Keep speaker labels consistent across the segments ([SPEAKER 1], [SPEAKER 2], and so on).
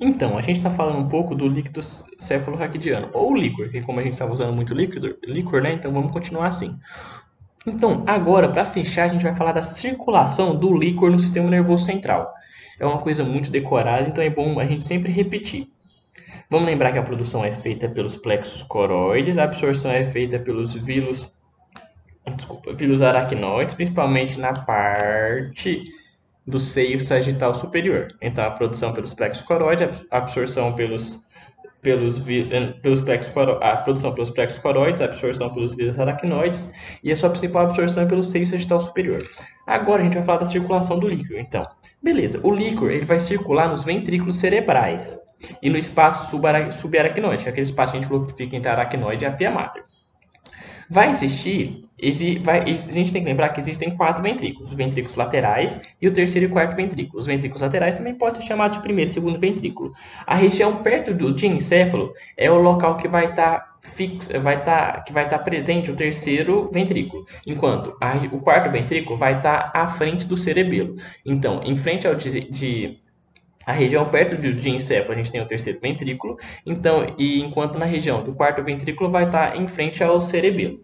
[SPEAKER 1] Então, a gente está falando um pouco do líquido cefalorraquidiano, ou líquor, que como a gente estava usando muito líquido, líquor, né? Então vamos continuar assim. Então, agora, para fechar, a gente vai falar da circulação do líquor no sistema nervoso central. É uma coisa muito decorada, então é bom a gente sempre repetir. Vamos lembrar que a produção é feita pelos plexos coroides, a absorção é feita pelos vilos, desculpa, vilos aracnoides, principalmente na parte do seio sagital superior. Então, a produção pelos plexos coroides, a absorção pelos pelos, eh, pelos plexos, a produção pelos plexos coroides, a absorção pelos vírus aracnoides e a sua principal absorção é pelo seio sagital superior. Agora a gente vai falar da circulação do líquido. Então, beleza, o líquido ele vai circular nos ventrículos cerebrais e no espaço subaracnoide, é aquele espaço que a gente falou que fica entre a aracnoide e a pia mater. Vai existir, vai, a gente tem que lembrar que existem quatro ventrículos, os ventrículos laterais e o terceiro e quarto ventrículo. Os ventrículos laterais também podem ser chamados de primeiro e segundo ventrículo. A região perto do diencéfalo é o local que vai estar tá fixo, vai tá, que vai estar tá presente o terceiro ventrículo, enquanto a, o quarto ventrículo vai estar tá à frente do cerebelo. Então, em frente ao de, de a região perto do diencéfalo a gente tem o terceiro ventrículo, então, e enquanto na região do quarto ventrículo vai estar em frente ao cerebelo.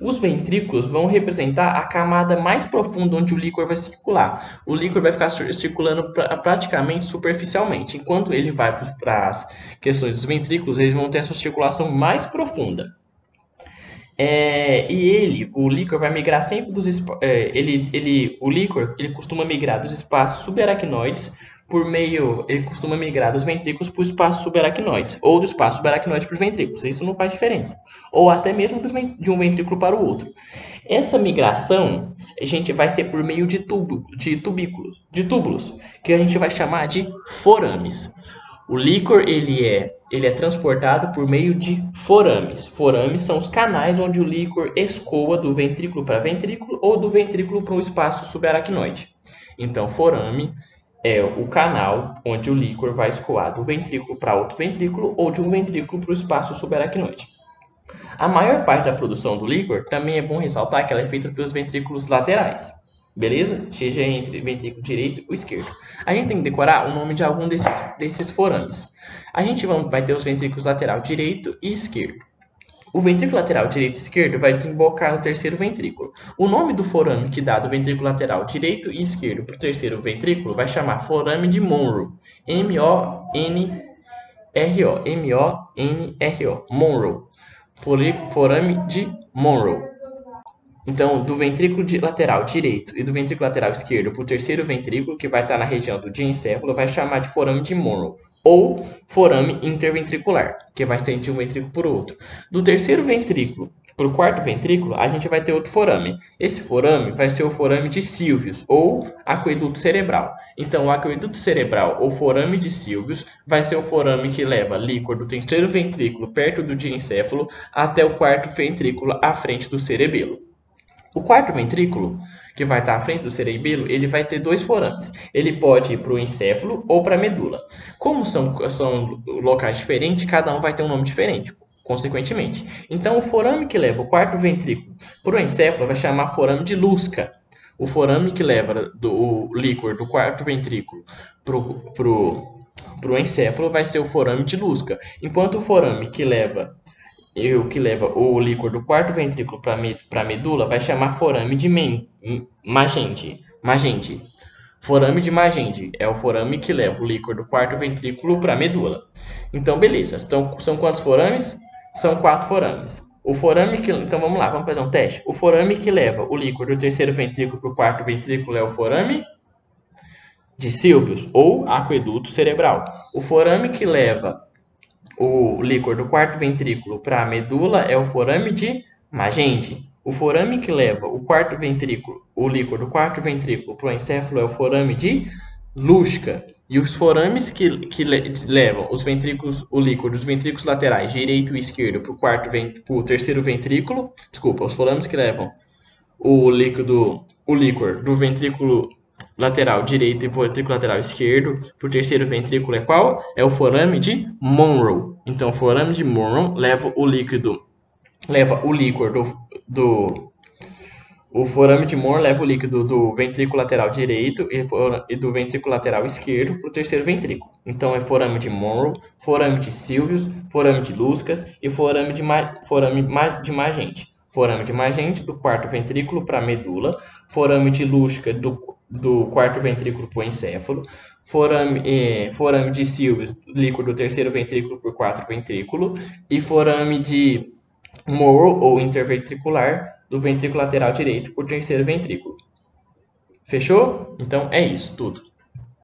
[SPEAKER 1] Os ventrículos vão representar a camada mais profunda onde o líquor vai circular. O líquor vai ficar circulando pra, praticamente superficialmente, enquanto ele vai para as questões dos ventrículos, eles vão ter essa circulação mais profunda. É, e ele, o líquor, vai migrar sempre dos é, ele, ele, o líquor, ele costuma migrar dos espaços subaracnoides por meio, ele costuma migrar dos ventrículos para o espaço subaracnoide, ou do espaço subaracnoide para os ventrículos. Isso não faz diferença. Ou até mesmo de um ventrículo para o outro. Essa migração, a gente vai ser por meio de, tubo, de tubículos, de túbulos, que a gente vai chamar de forames. O líquor, ele é, ele é transportado por meio de forames. Forames são os canais onde o líquor escoa do ventrículo para ventrículo ou do ventrículo para o espaço subaracnoide. Então, forame é o canal onde o líquor vai escoar do ventrículo para outro ventrículo ou de um ventrículo para o espaço subaracnoide. A maior parte da produção do líquor também é bom ressaltar que ela é feita pelos ventrículos laterais. Beleza? Seja entre ventrículo direito ou esquerdo. A gente tem que decorar o nome de algum desses, desses forames. A gente vai ter os ventrículos lateral direito e esquerdo. O ventrículo lateral direito e esquerdo vai desembocar no terceiro ventrículo. O nome do forame que dá do ventrículo lateral direito e esquerdo para o terceiro ventrículo vai chamar forame de Monroe. M-O-N-R-O. M-O-N-R-O. Monroe. Forame de Monroe. Então, do ventrículo lateral direito e do ventrículo lateral esquerdo para o terceiro ventrículo, que vai estar na região do diencéfalo, vai chamar de forame de Monroe, ou forame interventricular, que vai ser de um ventrículo para o outro. Do terceiro ventrículo para o quarto ventrículo, a gente vai ter outro forame. Esse forame vai ser o forame de Silvius, ou aqueduto cerebral. Então, o aqueduto cerebral, ou forame de Silvius, vai ser o forame que leva líquor do terceiro ventrículo perto do diencéfalo até o quarto ventrículo à frente do cerebelo. O quarto ventrículo, que vai estar à frente do cerebelo, ele vai ter dois forames. Ele pode ir para o encéfalo ou para a medula. Como são, são locais diferentes, cada um vai ter um nome diferente, consequentemente. Então, o forame que leva o quarto ventrículo para o encéfalo vai chamar forame de Lusca. O forame que leva do, o líquor do quarto ventrículo para o encéfalo vai ser o forame de Lusca. Enquanto o forame que leva e o que leva o líquor do quarto ventrículo para a medula vai chamar forame de magente. magente. Forame de magente é o forame que leva o líquor do quarto ventrículo para a medula. Então, beleza. Então, são quantos forames? São quatro forames. O forame que. Então vamos lá, vamos fazer um teste. O forame que leva o líquor do terceiro ventrículo para o quarto ventrículo é o forame de Silvius, ou aqueduto cerebral. O forame que leva o líquor do quarto ventrículo para a medula é o forame de Magente. O forame que leva o quarto ventrículo, o líquor do quarto ventrículo para o encéfalo é o forame de Lusca. E os forames que, que levam os ventrículos, o líquor dos ventrículos laterais, direito e esquerdo, para o quarto para o terceiro ventrículo, desculpa, os forames que levam o líquido, o líquor do ventrículo lateral direito e ventrículo lateral esquerdo para o terceiro ventrículo é qual? É o forame de Monroe. Então, o forame de Monroe leva o líquido, leva o líquor do, do o forame de Monroe leva o líquido do ventrículo lateral direito e do ventrículo lateral esquerdo para o terceiro ventrículo. Então é forame de Monroe, forame de Silvius, forame de Luscas e forame de, forame de Magente. Forame de Magente do quarto ventrículo para a medula, forame de Lusca do, do quarto ventrículo para o encéfalo, forame, eh, forame de Silvius, líquido do terceiro ventrículo por quarto ventrículo, e forame de Morrow ou interventricular do ventrículo lateral direito por terceiro ventrículo. Fechou? Então é isso tudo.